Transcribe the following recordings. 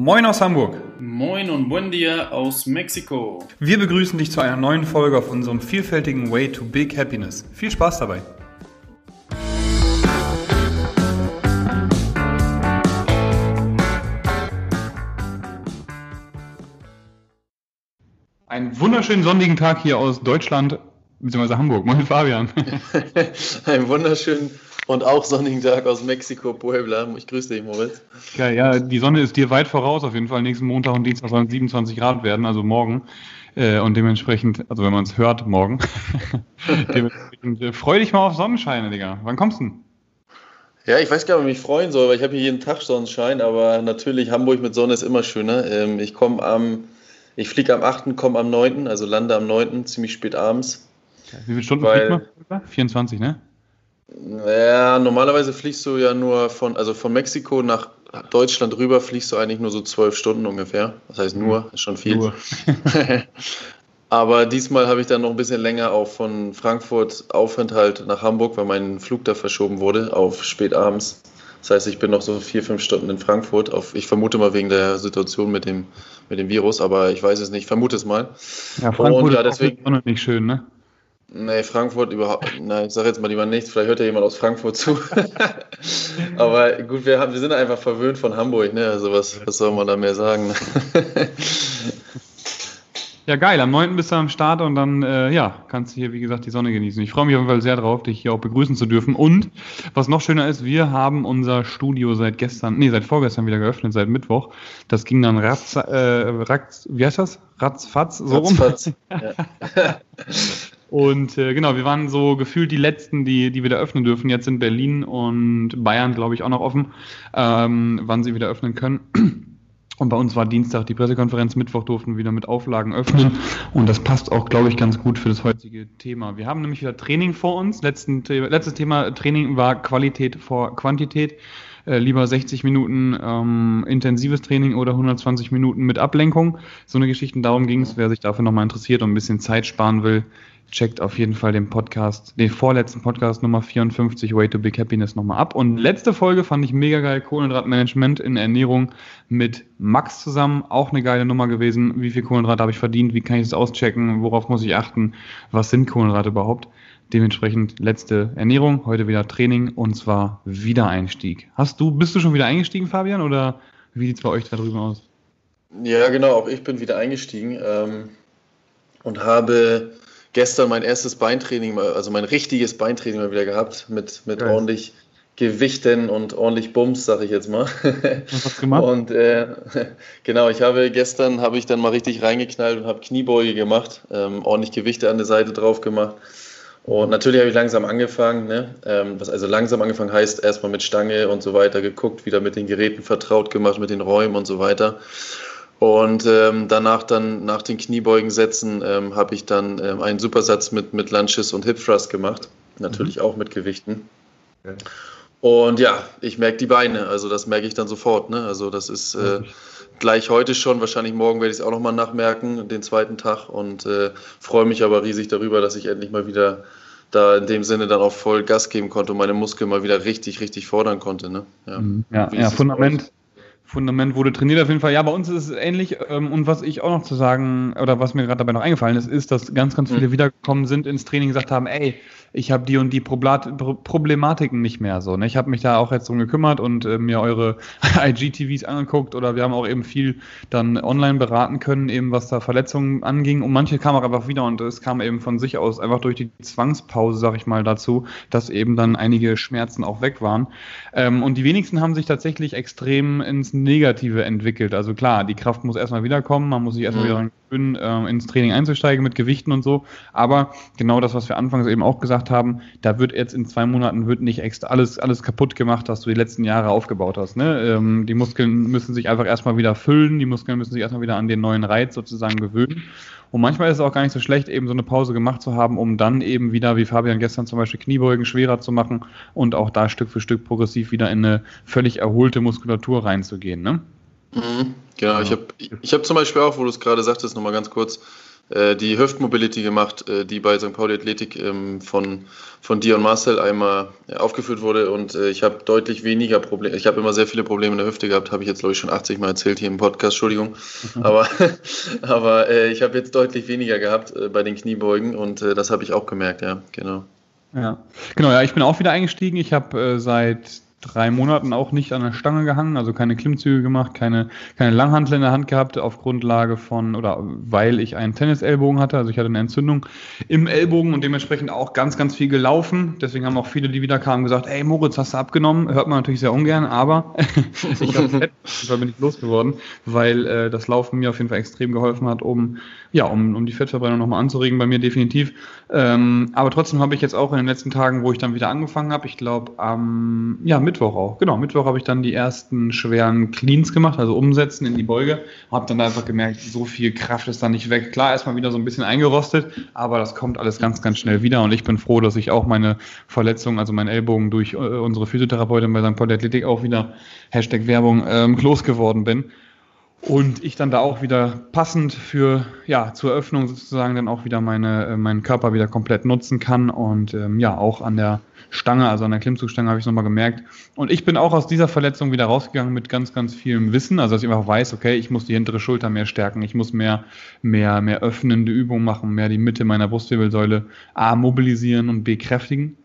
Moin aus Hamburg. Moin und buen dia aus Mexiko. Wir begrüßen dich zu einer neuen Folge auf unserem vielfältigen Way to Big Happiness. Viel Spaß dabei. Einen wunderschönen sonnigen Tag hier aus Deutschland, bzw. Hamburg. Moin Fabian. Einen wunderschönen und auch sonnigen Tag aus Mexiko, Puebla. Ich grüße dich, Moritz. Ja, ja, die Sonne ist dir weit voraus auf jeden Fall. Nächsten Montag und Dienstag sollen 27 Grad werden, also morgen. Äh, und dementsprechend, also wenn man es hört, morgen. dementsprechend äh, freu dich mal auf Sonnenscheine, Digga. Wann kommst du denn? Ja, ich weiß gar nicht, ob ich mich freuen soll, weil ich habe hier jeden Tag Sonnenschein, aber natürlich Hamburg mit Sonne ist immer schöner. Ähm, ich komme am, ich fliege am 8., komme am 9., also lande am 9., ziemlich spät abends. Wie viele Stunden weil, fliegt man? 24, ne? Ja, normalerweise fliegst du ja nur von, also von Mexiko nach Deutschland rüber fliegst du eigentlich nur so zwölf Stunden ungefähr. Das heißt nur, mhm. ist schon viel. Nur. Aber diesmal habe ich dann noch ein bisschen länger auch von Frankfurt Aufenthalt nach Hamburg, weil mein Flug da verschoben wurde auf spät abends. Das heißt, ich bin noch so vier, fünf Stunden in Frankfurt. Auf, ich vermute mal wegen der Situation mit dem, mit dem Virus, aber ich weiß es nicht. Ich vermute es mal. Ja, Frankfurt Und, ja, deswegen, ist auch nicht schön, ne? Nee, Frankfurt überhaupt. Nein, ich sage jetzt mal lieber nichts. Vielleicht hört ja jemand aus Frankfurt zu. Aber gut, wir, haben, wir sind einfach verwöhnt von Hamburg. Ne? Also, was, was soll man da mehr sagen? ja, geil. Am 9. bist du am Start und dann, äh, ja, kannst du hier, wie gesagt, die Sonne genießen. Ich freue mich auf jeden Fall sehr drauf, dich hier auch begrüßen zu dürfen. Und was noch schöner ist, wir haben unser Studio seit gestern, nee, seit vorgestern wieder geöffnet, seit Mittwoch. Das ging dann ratz, äh, ratz wie heißt das? Ratzfatz, so Ratzfatz. rum. Ja. Und äh, genau, wir waren so gefühlt die letzten, die, die wieder öffnen dürfen. Jetzt sind Berlin und Bayern, glaube ich, auch noch offen, ähm, wann sie wieder öffnen können. Und bei uns war Dienstag die Pressekonferenz, Mittwoch durften wir wieder mit Auflagen öffnen. Und das passt auch, glaube ich, ganz gut für das heutige Thema. Wir haben nämlich wieder Training vor uns. Letzten, letztes Thema Training war Qualität vor Quantität. Äh, lieber 60 Minuten ähm, intensives Training oder 120 Minuten mit Ablenkung. So eine Geschichte, darum ging es, wer sich dafür nochmal interessiert und ein bisschen Zeit sparen will, checkt auf jeden Fall den Podcast, den vorletzten Podcast Nummer 54, Way to Big Happiness, nochmal ab. Und letzte Folge fand ich mega geil, Kohlenhydratmanagement in Ernährung mit Max zusammen. Auch eine geile Nummer gewesen. Wie viel Kohlenhydrate habe ich verdient? Wie kann ich das auschecken? Worauf muss ich achten? Was sind Kohlenhydrate überhaupt? Dementsprechend letzte Ernährung, heute wieder Training und zwar Wiedereinstieg. Hast du, bist du schon wieder eingestiegen, Fabian, oder wie sieht es bei euch da drüben aus? Ja, genau, auch ich bin wieder eingestiegen ähm, und habe gestern mein erstes Beintraining, also mein richtiges Beintraining mal wieder gehabt, mit, mit ordentlich Gewichten und ordentlich Bums, sag ich jetzt mal. Was gemacht? Und äh, genau, ich habe gestern habe ich dann mal richtig reingeknallt und habe Kniebeuge gemacht, ähm, ordentlich Gewichte an der Seite drauf gemacht. Und natürlich habe ich langsam angefangen, ne? ähm, was also langsam angefangen heißt, erstmal mit Stange und so weiter geguckt, wieder mit den Geräten vertraut gemacht, mit den Räumen und so weiter. Und ähm, danach dann nach den Kniebeugen setzen ähm, habe ich dann ähm, einen Supersatz mit, mit Lunches und Hip Thrust gemacht. Natürlich mhm. auch mit Gewichten. Okay. Und ja, ich merke die Beine, also das merke ich dann sofort. Ne? Also das ist äh, gleich heute schon, wahrscheinlich morgen werde ich es auch nochmal nachmerken, den zweiten Tag. Und äh, freue mich aber riesig darüber, dass ich endlich mal wieder da in dem Sinne dann auch voll Gas geben konnte und meine Muskeln mal wieder richtig, richtig fordern konnte. Ne? Ja, mhm. ja, ja Fundament, Fundament wurde trainiert auf jeden Fall. Ja, bei uns ist es ähnlich. Ähm, und was ich auch noch zu sagen, oder was mir gerade dabei noch eingefallen ist, ist, dass ganz, ganz viele mhm. wiedergekommen sind ins Training und gesagt haben, ey, ich habe die und die Problematiken nicht mehr so. Ne? Ich habe mich da auch jetzt drum gekümmert und äh, mir eure IGTVs angeguckt oder wir haben auch eben viel dann online beraten können, eben was da Verletzungen anging. Und manche kamen auch einfach wieder und es kam eben von sich aus einfach durch die Zwangspause, sag ich mal, dazu, dass eben dann einige Schmerzen auch weg waren. Ähm, und die wenigsten haben sich tatsächlich extrem ins Negative entwickelt. Also klar, die Kraft muss erstmal wiederkommen, man muss sich erstmal mhm. wieder gewöhnen, äh, ins Training einzusteigen mit Gewichten und so. Aber genau das, was wir anfangs eben auch gesagt gesagt haben, da wird jetzt in zwei Monaten wird nicht extra alles, alles kaputt gemacht, was du die letzten Jahre aufgebaut hast. Ne? Ähm, die Muskeln müssen sich einfach erstmal wieder füllen, die Muskeln müssen sich erstmal wieder an den neuen Reiz sozusagen gewöhnen. Und manchmal ist es auch gar nicht so schlecht, eben so eine Pause gemacht zu haben, um dann eben wieder, wie Fabian gestern zum Beispiel, Kniebeugen schwerer zu machen und auch da Stück für Stück progressiv wieder in eine völlig erholte Muskulatur reinzugehen. Ne? Mhm, genau, ich habe ich hab zum Beispiel auch, wo du es gerade sagtest, nochmal ganz kurz, äh, die Hüftmobility gemacht, äh, die bei St. Pauli Athletik ähm, von, von dir und Marcel einmal äh, aufgeführt wurde und äh, ich habe deutlich weniger Probleme. Ich habe immer sehr viele Probleme in der Hüfte gehabt, habe ich jetzt glaube ich schon 80 Mal erzählt hier im Podcast, Entschuldigung. Mhm. Aber, aber äh, ich habe jetzt deutlich weniger gehabt äh, bei den Kniebeugen und das habe ich auch gemerkt, ja, genau. Ja, genau, ja, ich bin auch wieder eingestiegen. Ich habe seit drei Monaten auch nicht an der Stange gehangen, also keine Klimmzüge gemacht, keine, keine Langhantel in der Hand gehabt, auf Grundlage von oder weil ich einen Tennisellbogen hatte. Also ich hatte eine Entzündung im Ellbogen und dementsprechend auch ganz, ganz viel gelaufen. Deswegen haben auch viele, die wieder kamen, gesagt, ey Moritz, hast du abgenommen? Hört man natürlich sehr ungern, aber ich habe fett, bin ich losgeworden, weil äh, das Laufen mir auf jeden Fall extrem geholfen hat, um, ja, um, um die Fettverbrennung nochmal anzuregen, bei mir definitiv. Ähm, aber trotzdem habe ich jetzt auch in den letzten Tagen, wo ich dann wieder angefangen habe, ich glaube am, ja, Mittwoch auch. Genau, Mittwoch habe ich dann die ersten schweren Cleans gemacht, also umsetzen in die Beuge. Habe dann einfach gemerkt, so viel Kraft ist da nicht weg. Klar, erstmal wieder so ein bisschen eingerostet, aber das kommt alles ganz, ganz schnell wieder. Und ich bin froh, dass ich auch meine Verletzung, also meinen Ellbogen durch äh, unsere Physiotherapeutin bei St. Paul Athletik auch wieder, Hashtag Werbung, ähm, losgeworden bin. Und ich dann da auch wieder passend für, ja, zur Eröffnung sozusagen dann auch wieder meine, äh, meinen Körper wieder komplett nutzen kann. Und ähm, ja, auch an der Stange, also an der Klimmzugstange habe ich es nochmal gemerkt. Und ich bin auch aus dieser Verletzung wieder rausgegangen mit ganz, ganz vielem Wissen. Also dass ich einfach weiß, okay, ich muss die hintere Schulter mehr stärken, ich muss mehr, mehr, mehr öffnende Übungen machen, mehr die Mitte meiner Brustwirbelsäule A mobilisieren und B kräftigen.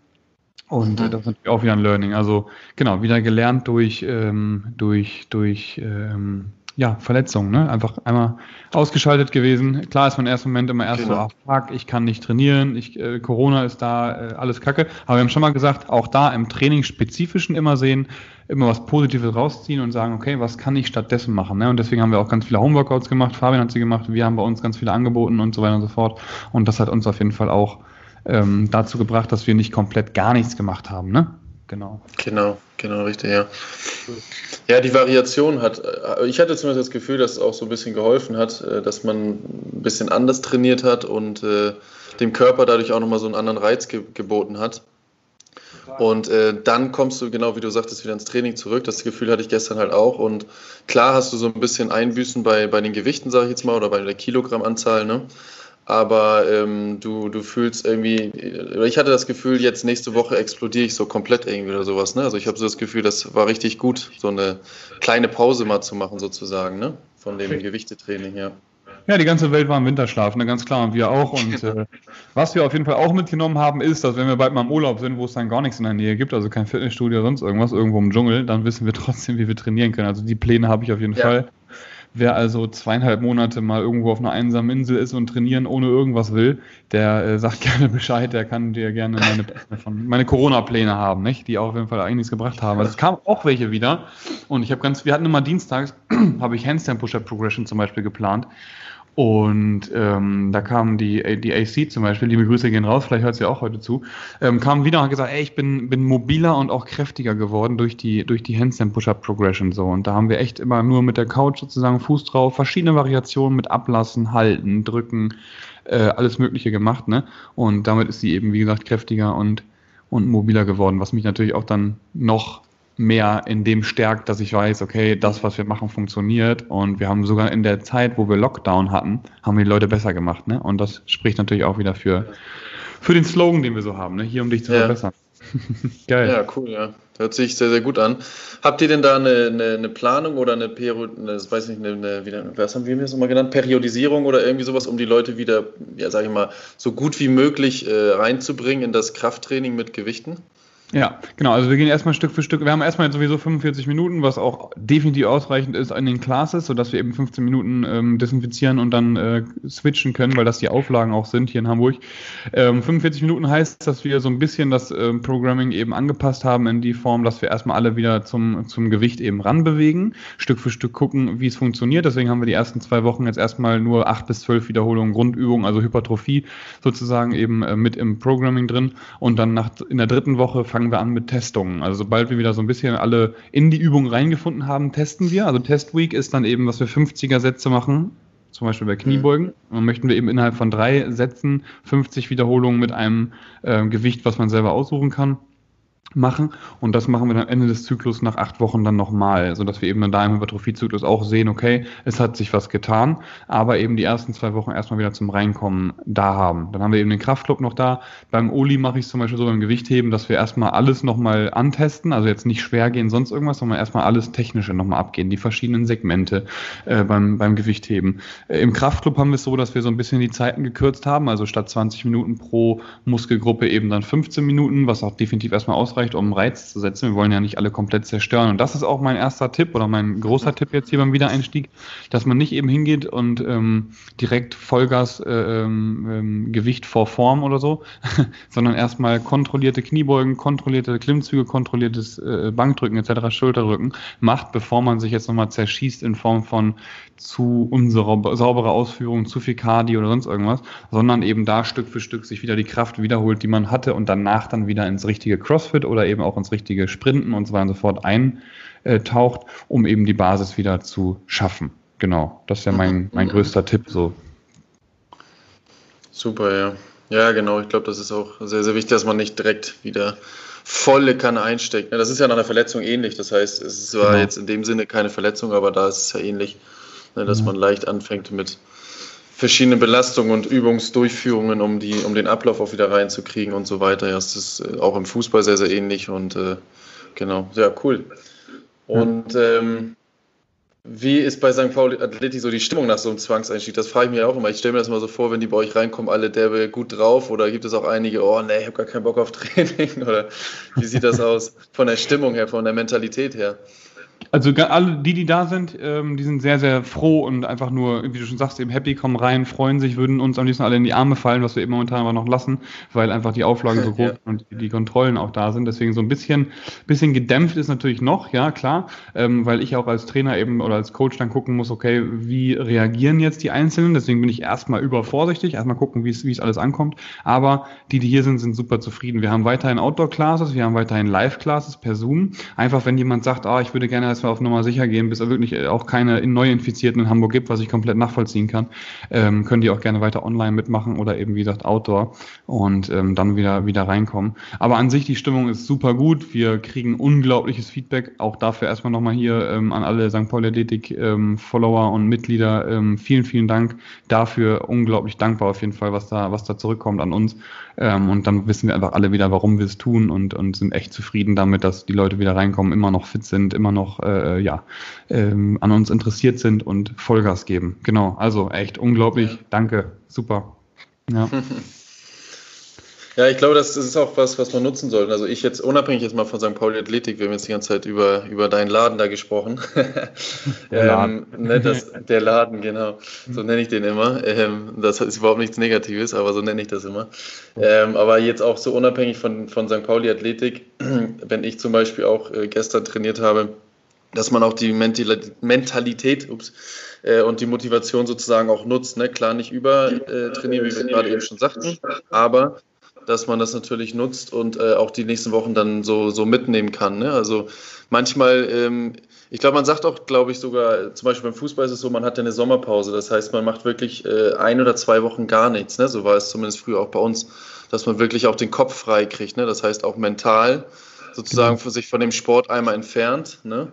Und äh, das ist natürlich auch wieder ein Learning. Also genau, wieder gelernt durch, ähm, durch, durch ähm, ja, Verletzung, ne? Einfach einmal ausgeschaltet gewesen. Klar ist man im ersten Moment immer erst genau. so, ach fuck, ich kann nicht trainieren, ich, äh, Corona ist da, äh, alles Kacke. Aber wir haben schon mal gesagt, auch da im Trainingsspezifischen immer sehen, immer was Positives rausziehen und sagen, okay, was kann ich stattdessen machen? Ne? Und deswegen haben wir auch ganz viele Homeworkouts gemacht, Fabian hat sie gemacht, wir haben bei uns ganz viele angeboten und so weiter und so fort. Und das hat uns auf jeden Fall auch ähm, dazu gebracht, dass wir nicht komplett gar nichts gemacht haben, ne? Genau. Genau, genau, richtig, ja. Ja, die Variation hat, äh, ich hatte zumindest das Gefühl, dass es auch so ein bisschen geholfen hat, äh, dass man ein bisschen anders trainiert hat und äh, dem Körper dadurch auch nochmal so einen anderen Reiz ge geboten hat. Und äh, dann kommst du, genau wie du sagtest, wieder ins Training zurück. Das Gefühl hatte ich gestern halt auch. Und klar hast du so ein bisschen Einbüßen bei, bei den Gewichten, sage ich jetzt mal, oder bei der Kilogrammanzahl. Ne? Aber ähm, du, du fühlst irgendwie, ich hatte das Gefühl, jetzt nächste Woche explodiere ich so komplett irgendwie oder sowas. Ne? Also ich habe so das Gefühl, das war richtig gut, so eine kleine Pause mal zu machen sozusagen, ne? von dem Gewichtetraining, ja. Ja, die ganze Welt war im Winterschlaf, ne, ganz klar, und wir auch. Und äh, was wir auf jeden Fall auch mitgenommen haben, ist, dass wenn wir bald mal im Urlaub sind, wo es dann gar nichts in der Nähe gibt, also kein Fitnessstudio oder sonst irgendwas, irgendwo im Dschungel, dann wissen wir trotzdem, wie wir trainieren können. Also die Pläne habe ich auf jeden ja. Fall. Wer also zweieinhalb Monate mal irgendwo auf einer einsamen Insel ist und trainieren ohne irgendwas will, der äh, sagt gerne Bescheid, der kann dir gerne meine, meine Corona-Pläne haben, nicht? die auch auf jeden Fall einiges gebracht haben. Also es kamen auch welche wieder und ich habe ganz, wir hatten immer dienstags, habe ich Handstand Push-Up Progression zum Beispiel geplant und ähm, da kam die, die AC zum Beispiel, liebe Grüße gehen raus, vielleicht hört sie auch heute zu, ähm, kam wieder und hat gesagt, ey, ich bin, bin mobiler und auch kräftiger geworden durch die, durch die Handstand Push-Up Progression so. Und da haben wir echt immer nur mit der Couch sozusagen Fuß drauf, verschiedene Variationen mit Ablassen, Halten, Drücken, äh, alles Mögliche gemacht, ne? Und damit ist sie eben, wie gesagt, kräftiger und, und mobiler geworden, was mich natürlich auch dann noch mehr in dem stärkt, dass ich weiß, okay, das, was wir machen, funktioniert. Und wir haben sogar in der Zeit, wo wir Lockdown hatten, haben wir die Leute besser gemacht. Ne? Und das spricht natürlich auch wieder für, für den Slogan, den wir so haben, ne? hier um dich zu ja. verbessern. Geil. Ja, cool, ja. Hört sich sehr, sehr gut an. Habt ihr denn da eine, eine, eine Planung oder eine, Peri eine, weiß nicht, eine, wieder, was haben wir das nochmal genannt? Periodisierung oder irgendwie sowas, um die Leute wieder, ja, sag ich mal, so gut wie möglich äh, reinzubringen in das Krafttraining mit Gewichten? Ja, genau. Also wir gehen erstmal Stück für Stück. Wir haben erstmal jetzt sowieso 45 Minuten, was auch definitiv ausreichend ist in den Classes, sodass wir eben 15 Minuten ähm, desinfizieren und dann äh, switchen können, weil das die Auflagen auch sind hier in Hamburg. Ähm, 45 Minuten heißt, dass wir so ein bisschen das ähm, Programming eben angepasst haben in die Form, dass wir erstmal alle wieder zum, zum Gewicht eben ranbewegen, Stück für Stück gucken, wie es funktioniert. Deswegen haben wir die ersten zwei Wochen jetzt erstmal nur acht bis zwölf Wiederholungen Grundübungen, also Hypertrophie sozusagen eben äh, mit im Programming drin. Und dann nach, in der dritten Woche fangen fangen wir an mit Testungen. Also sobald wir wieder so ein bisschen alle in die Übung reingefunden haben, testen wir. Also Test Week ist dann eben, was wir 50er Sätze machen, zum Beispiel bei Kniebeugen. Und dann möchten wir eben innerhalb von drei Sätzen 50 Wiederholungen mit einem äh, Gewicht, was man selber aussuchen kann. Machen und das machen wir dann Ende des Zyklus nach acht Wochen dann nochmal, sodass wir eben dann da im Hypertrophie-Zyklus auch sehen, okay, es hat sich was getan, aber eben die ersten zwei Wochen erstmal wieder zum Reinkommen da haben. Dann haben wir eben den Kraftclub noch da. Beim Oli mache ich es zum Beispiel so beim Gewichtheben, dass wir erstmal alles nochmal antesten, also jetzt nicht schwer gehen, sonst irgendwas, sondern erstmal alles Technische nochmal abgehen, die verschiedenen Segmente äh, beim, beim Gewichtheben. Äh, Im Kraftclub haben wir es so, dass wir so ein bisschen die Zeiten gekürzt haben, also statt 20 Minuten pro Muskelgruppe eben dann 15 Minuten, was auch definitiv erstmal ausreicht ausreicht, um Reiz zu setzen. Wir wollen ja nicht alle komplett zerstören. Und das ist auch mein erster Tipp oder mein großer Tipp jetzt hier beim Wiedereinstieg, dass man nicht eben hingeht und ähm, direkt Vollgas äh, ähm, ähm Gewicht vor Form oder so, sondern erstmal kontrollierte Kniebeugen, kontrollierte Klimmzüge, kontrolliertes äh, Bankdrücken etc., Schulterdrücken macht, bevor man sich jetzt nochmal zerschießt in Form von zu unserer saubere Ausführung, zu viel Cardio oder sonst irgendwas, sondern eben da Stück für Stück sich wieder die Kraft wiederholt, die man hatte und danach dann wieder ins richtige CrossFit oder eben auch ins richtige Sprinten und so weiter und so fort eintaucht, um eben die Basis wieder zu schaffen. Genau, das ist ja mein, mein größter Tipp so. Super, ja. Ja, genau. Ich glaube, das ist auch sehr, sehr wichtig, dass man nicht direkt wieder volle Kanne einsteckt. Das ist ja nach einer Verletzung ähnlich. Das heißt, es war genau. jetzt in dem Sinne keine Verletzung, aber da ist es ja ähnlich, ne, dass man leicht anfängt mit verschiedene Belastungen und Übungsdurchführungen, um, die, um den Ablauf auch wieder reinzukriegen und so weiter. Ja, das ist äh, auch im Fußball sehr, sehr ähnlich und äh, genau, ja, cool. Und ähm, wie ist bei St. Pauli Athletik so die Stimmung nach so einem Zwangseinstieg? Das frage ich mir auch immer. Ich stelle mir das mal so vor, wenn die bei euch reinkommen, alle derbe gut drauf oder gibt es auch einige, oh nee, ich habe gar keinen Bock auf Training oder wie sieht das aus von der Stimmung her, von der Mentalität her? Also alle, die, die da sind, ähm, die sind sehr, sehr froh und einfach nur, wie du schon sagst, eben happy, kommen rein, freuen sich, würden uns am liebsten alle in die Arme fallen, was wir eben momentan aber noch lassen, weil einfach die Auflagen so groß ja. und die, die, Kontrollen auch da sind. Deswegen so ein bisschen, bisschen gedämpft ist natürlich noch, ja klar, ähm, weil ich auch als Trainer eben oder als Coach dann gucken muss, okay, wie reagieren jetzt die Einzelnen? Deswegen bin ich erstmal übervorsichtig, erstmal gucken, wie es, wie es alles ankommt. Aber die, die hier sind, sind super zufrieden. Wir haben weiterhin Outdoor-Classes, wir haben weiterhin Live-Classes per Zoom. Einfach, wenn jemand sagt, ah, ich würde gerne als wir auf Nummer sicher gehen, bis es wirklich auch keine Neuinfizierten in Hamburg gibt, was ich komplett nachvollziehen kann, ähm, können die auch gerne weiter online mitmachen oder eben, wie gesagt, Outdoor und ähm, dann wieder, wieder reinkommen. Aber an sich, die Stimmung ist super gut. Wir kriegen unglaubliches Feedback. Auch dafür erstmal nochmal hier ähm, an alle St. Pauli Athletik ähm, und Mitglieder. Ähm, vielen, vielen Dank dafür. Unglaublich dankbar auf jeden Fall, was da, was da zurückkommt an uns. Ähm, und dann wissen wir einfach alle wieder, warum wir es tun und, und sind echt zufrieden damit, dass die Leute wieder reinkommen, immer noch fit sind, immer noch äh, ja, ähm, an uns interessiert sind und Vollgas geben. Genau, also echt unglaublich. Danke, super. Ja. Ja, ich glaube, das ist auch was, was man nutzen sollte. Also ich jetzt unabhängig jetzt mal von St. Pauli Athletik, wir haben jetzt die ganze Zeit über, über deinen Laden da gesprochen. Der Laden. ähm, ne, das, der Laden, genau. So nenne ich den immer. Ähm, das ist überhaupt nichts Negatives, aber so nenne ich das immer. Ähm, aber jetzt auch so unabhängig von, von St. Pauli Athletik, wenn ich zum Beispiel auch äh, gestern trainiert habe, dass man auch die Mentalität ups, äh, und die Motivation sozusagen auch nutzt. Ne? Klar, nicht über äh, wie wir gerade eben schon sagten, aber dass man das natürlich nutzt und äh, auch die nächsten Wochen dann so, so mitnehmen kann. Ne? Also manchmal, ähm, ich glaube, man sagt auch, glaube ich, sogar, zum Beispiel beim Fußball ist es so, man hat ja eine Sommerpause. Das heißt, man macht wirklich äh, ein oder zwei Wochen gar nichts. Ne? So war es zumindest früher auch bei uns, dass man wirklich auch den Kopf frei kriegt. Ne? Das heißt auch mental sozusagen für sich von dem Sport einmal entfernt. Ne?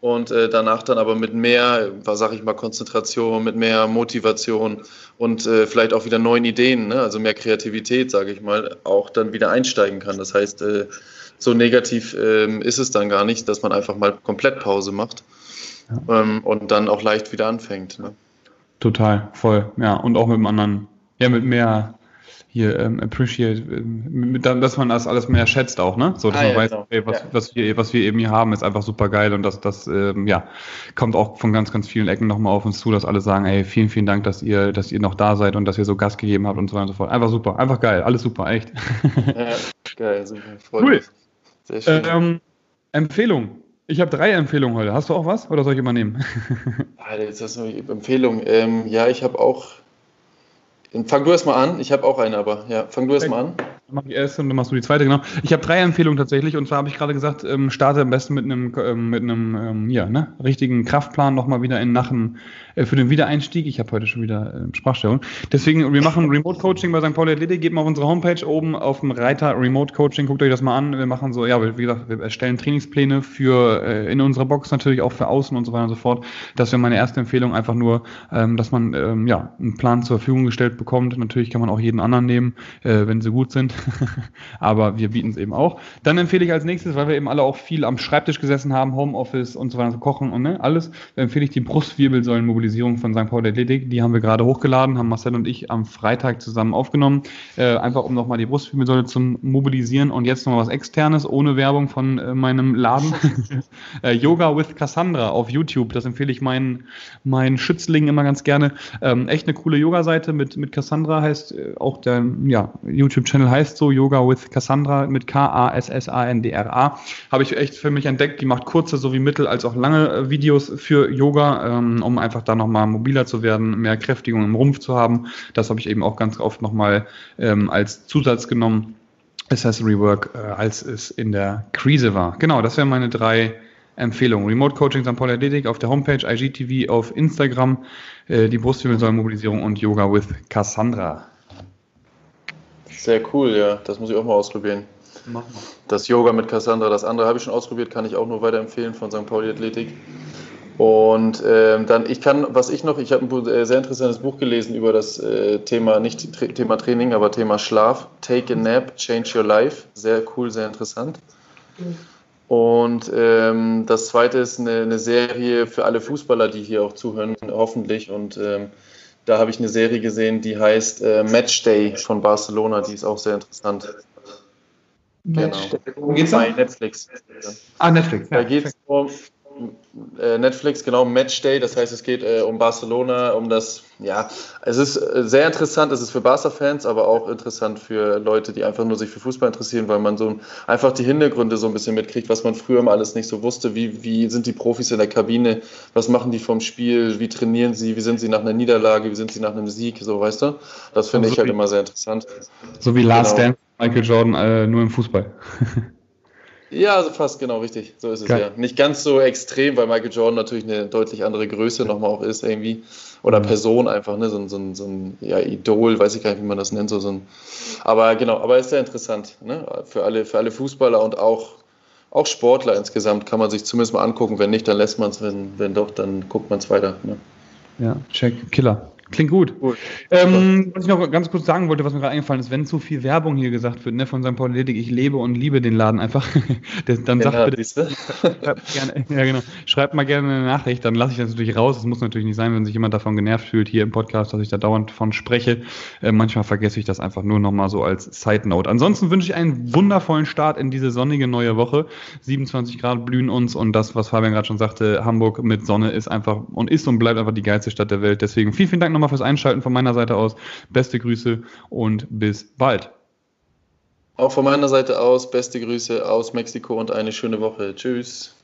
Und äh, danach dann aber mit mehr, was sag ich mal, Konzentration, mit mehr Motivation und äh, vielleicht auch wieder neuen Ideen, ne? also mehr Kreativität, sage ich mal, auch dann wieder einsteigen kann. Das heißt, äh, so negativ ähm, ist es dann gar nicht, dass man einfach mal komplett Pause macht ja. ähm, und dann auch leicht wieder anfängt. Ne? Total, voll, ja, und auch mit einem anderen, ja, mit mehr hier ähm, appreciate, ähm, dass man das alles mehr schätzt auch, ne? So, dass ah, man ja, weiß, genau. okay, was, ja. was, wir, was wir eben hier haben, ist einfach super geil und das, das ähm, ja, kommt auch von ganz, ganz vielen Ecken nochmal auf uns zu, dass alle sagen, ey, vielen, vielen Dank, dass ihr, dass ihr noch da seid und dass ihr so Gas gegeben habt und so weiter und so fort. Einfach super, einfach geil, alles super, echt. Ja, geil, super, freut cool. Sehr schön. Ähm, Empfehlung. Ich habe drei Empfehlungen heute. Hast du auch was oder soll ich übernehmen? Alter, jetzt hast du Empfehlung. Ähm, ja, ich habe auch Fang du erst mal an. Ich habe auch eine, aber ja, fang du erst mal an. Dann mache ich erste und dann machst du die zweite, genau. Ich habe drei Empfehlungen tatsächlich und zwar habe ich gerade gesagt, ähm, starte am besten mit einem, ähm, mit einem ähm, ja, ne, richtigen Kraftplan nochmal wieder in Nachen äh, für den Wiedereinstieg. Ich habe heute schon wieder äh, Sprachstörung. Deswegen, wir machen Remote Coaching bei St. Pauli Athletik. Geht mal auf unsere Homepage oben auf dem Reiter Remote Coaching, guckt euch das mal an. Wir machen so, ja, wie gesagt, wir erstellen Trainingspläne für äh, in unserer Box natürlich auch für außen und so weiter und so fort. Das wäre meine erste Empfehlung, einfach nur, ähm, dass man ähm, ja einen Plan zur Verfügung gestellt bekommt. Natürlich kann man auch jeden anderen nehmen, äh, wenn sie gut sind. Aber wir bieten es eben auch. Dann empfehle ich als nächstes, weil wir eben alle auch viel am Schreibtisch gesessen haben, Homeoffice und so weiter, so kochen und ne, alles, empfehle ich die Brustwirbelsäulenmobilisierung von St. Paul Athletik. Die haben wir gerade hochgeladen, haben Marcel und ich am Freitag zusammen aufgenommen. Äh, einfach um nochmal die Brustwirbelsäule zu mobilisieren und jetzt nochmal was externes, ohne Werbung von äh, meinem Laden. äh, Yoga with Cassandra auf YouTube. Das empfehle ich meinen, meinen Schützlingen immer ganz gerne. Ähm, echt eine coole Yoga-Seite mit, mit Cassandra heißt äh, auch der ja, YouTube-Channel heißt so Yoga with Cassandra mit K-A-S-S-A-N-D-R-A. Habe ich echt für mich entdeckt. Die macht kurze sowie mittel als auch lange äh, Videos für Yoga, ähm, um einfach da nochmal mobiler zu werden, mehr Kräftigung im Rumpf zu haben. Das habe ich eben auch ganz oft nochmal ähm, als Zusatz genommen. Accessory Work, äh, als es in der Krise war. Genau, das wären meine drei Empfehlungen. Remote Coaching St. Paul Athletic auf der Homepage, IGTV auf Instagram, äh, die Brustwirbelsäulenmobilisierung und Yoga with Cassandra. Sehr cool, ja. Das muss ich auch mal ausprobieren. Mach mal. Das Yoga mit Cassandra, das andere habe ich schon ausprobiert, kann ich auch nur weiterempfehlen von St. Pauli Athletik. Und ähm, dann, ich kann, was ich noch, ich habe ein äh, sehr interessantes Buch gelesen über das äh, Thema, nicht Tra Thema Training, aber Thema Schlaf. Take a Nap, Change Your Life. Sehr cool, sehr interessant. Und ähm, das zweite ist eine, eine, Serie für alle Fußballer, die hier auch zuhören, hoffentlich. Und ähm, da habe ich eine Serie gesehen, die heißt äh, Matchday von Barcelona, die ist auch sehr interessant. Matchday. Genau. Wo geht's Bei Netflix. Ah, Netflix. Ja, da geht es um, Netflix, genau, Matchday, das heißt, es geht äh, um Barcelona, um das, ja, es ist äh, sehr interessant, es ist für Barca-Fans, aber auch interessant für Leute, die einfach nur sich für Fußball interessieren, weil man so einfach die Hintergründe so ein bisschen mitkriegt, was man früher mal alles nicht so wusste, wie, wie sind die Profis in der Kabine, was machen die vom Spiel, wie trainieren sie, wie sind sie nach einer Niederlage, wie sind sie nach einem Sieg, so, weißt du? Das finde so ich halt immer sehr interessant. So wie Last genau. Dance, Michael Jordan, äh, nur im Fußball. Ja, also fast genau richtig. So ist es Geil. ja. Nicht ganz so extrem, weil Michael Jordan natürlich eine deutlich andere Größe nochmal auch ist, irgendwie. Oder mhm. Person einfach, ne? So, ein, so, ein, so ein ja, Idol, weiß ich gar nicht, wie man das nennt. So, so ein, aber genau, aber ist sehr interessant. Ne? Für, alle, für alle Fußballer und auch, auch Sportler insgesamt kann man sich zumindest mal angucken. Wenn nicht, dann lässt man es. Wenn, wenn doch, dann guckt man es weiter. Ne? Ja, check, Killer. Klingt gut. gut. Ähm, was ich noch ganz kurz sagen wollte, was mir gerade eingefallen ist, wenn zu viel Werbung hier gesagt wird, ne, von St. Paul Athletic, ich lebe und liebe den Laden einfach, dann sagt ja, bitte, schreibt, gerne, ja, genau, schreibt mal gerne eine Nachricht, dann lasse ich das natürlich raus. Es muss natürlich nicht sein, wenn sich jemand davon genervt fühlt hier im Podcast, dass ich da dauernd von spreche. Äh, manchmal vergesse ich das einfach nur nochmal so als Side Note. Ansonsten wünsche ich einen wundervollen Start in diese sonnige neue Woche. 27 Grad blühen uns und das, was Fabian gerade schon sagte, Hamburg mit Sonne ist einfach und ist und bleibt einfach die geilste Stadt der Welt. Deswegen vielen, vielen Dank nochmal nochmal fürs Einschalten von meiner Seite aus. Beste Grüße und bis bald. Auch von meiner Seite aus beste Grüße aus Mexiko und eine schöne Woche. Tschüss.